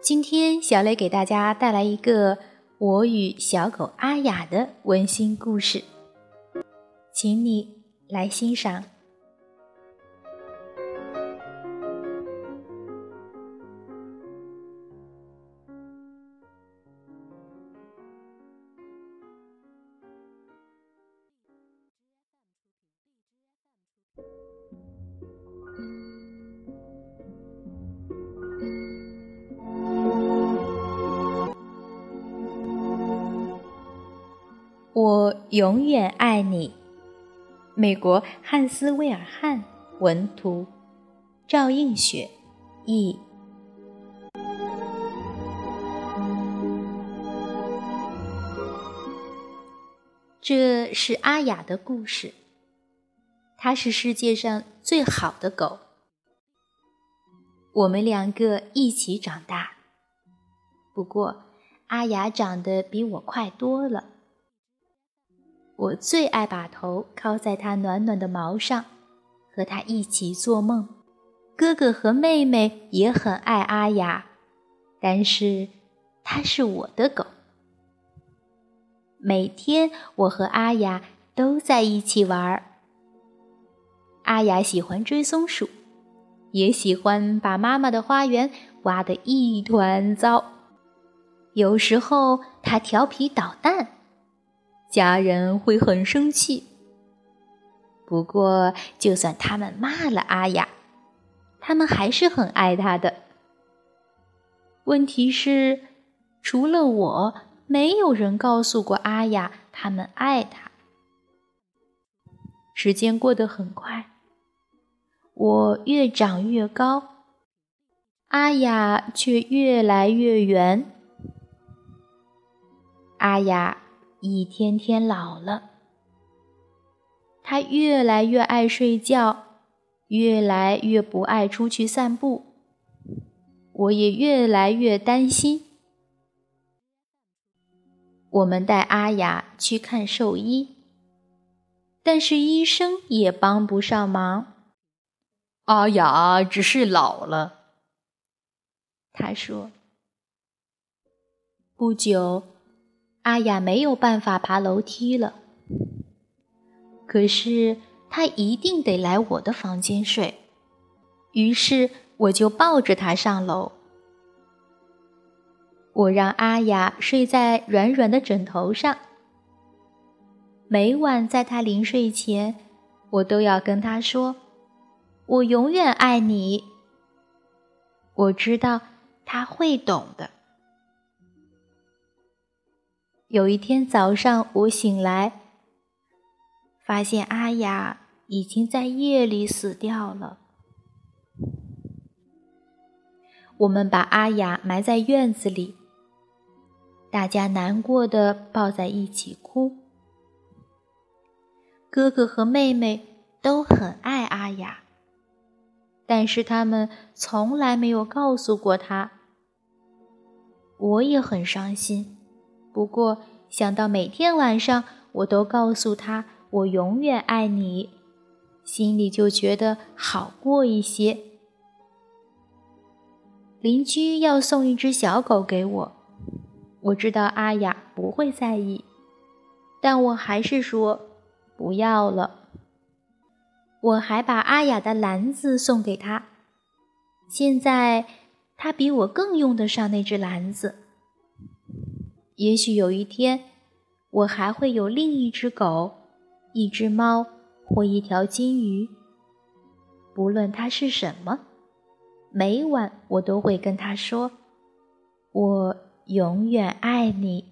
今天，小磊给大家带来一个我与小狗阿雅的温馨故事，请你来欣赏。永远爱你。美国汉斯·威尔汉文图，赵映雪译。这是阿雅的故事。它是世界上最好的狗。我们两个一起长大，不过阿雅长得比我快多了。我最爱把头靠在它暖暖的毛上，和它一起做梦。哥哥和妹妹也很爱阿雅，但是它是我的狗。每天我和阿雅都在一起玩儿。阿雅喜欢追松鼠，也喜欢把妈妈的花园挖得一团糟。有时候它调皮捣蛋。家人会很生气。不过，就算他们骂了阿雅，他们还是很爱她的。问题是，除了我，没有人告诉过阿雅他们爱她。时间过得很快，我越长越高，阿雅却越来越圆。阿雅。一天天老了，他越来越爱睡觉，越来越不爱出去散步。我也越来越担心。我们带阿雅去看兽医，但是医生也帮不上忙。阿雅只是老了，他说。不久。阿雅没有办法爬楼梯了，可是她一定得来我的房间睡，于是我就抱着她上楼。我让阿雅睡在软软的枕头上，每晚在她临睡前，我都要跟她说：“我永远爱你。”我知道她会懂的。有一天早上，我醒来，发现阿雅已经在夜里死掉了。我们把阿雅埋在院子里，大家难过的抱在一起哭。哥哥和妹妹都很爱阿雅，但是他们从来没有告诉过她。我也很伤心。不过想到每天晚上我都告诉他我永远爱你，心里就觉得好过一些。邻居要送一只小狗给我，我知道阿雅不会在意，但我还是说不要了。我还把阿雅的篮子送给他，现在他比我更用得上那只篮子。也许有一天，我还会有另一只狗、一只猫或一条金鱼。不论它是什么，每晚我都会跟它说：“我永远爱你。”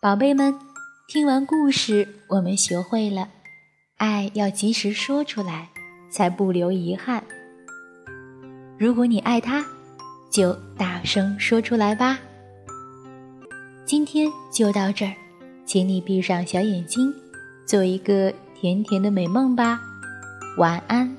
宝贝们，听完故事，我们学会了，爱要及时说出来，才不留遗憾。如果你爱他，就大声说出来吧。今天就到这儿，请你闭上小眼睛，做一个甜甜的美梦吧。晚安。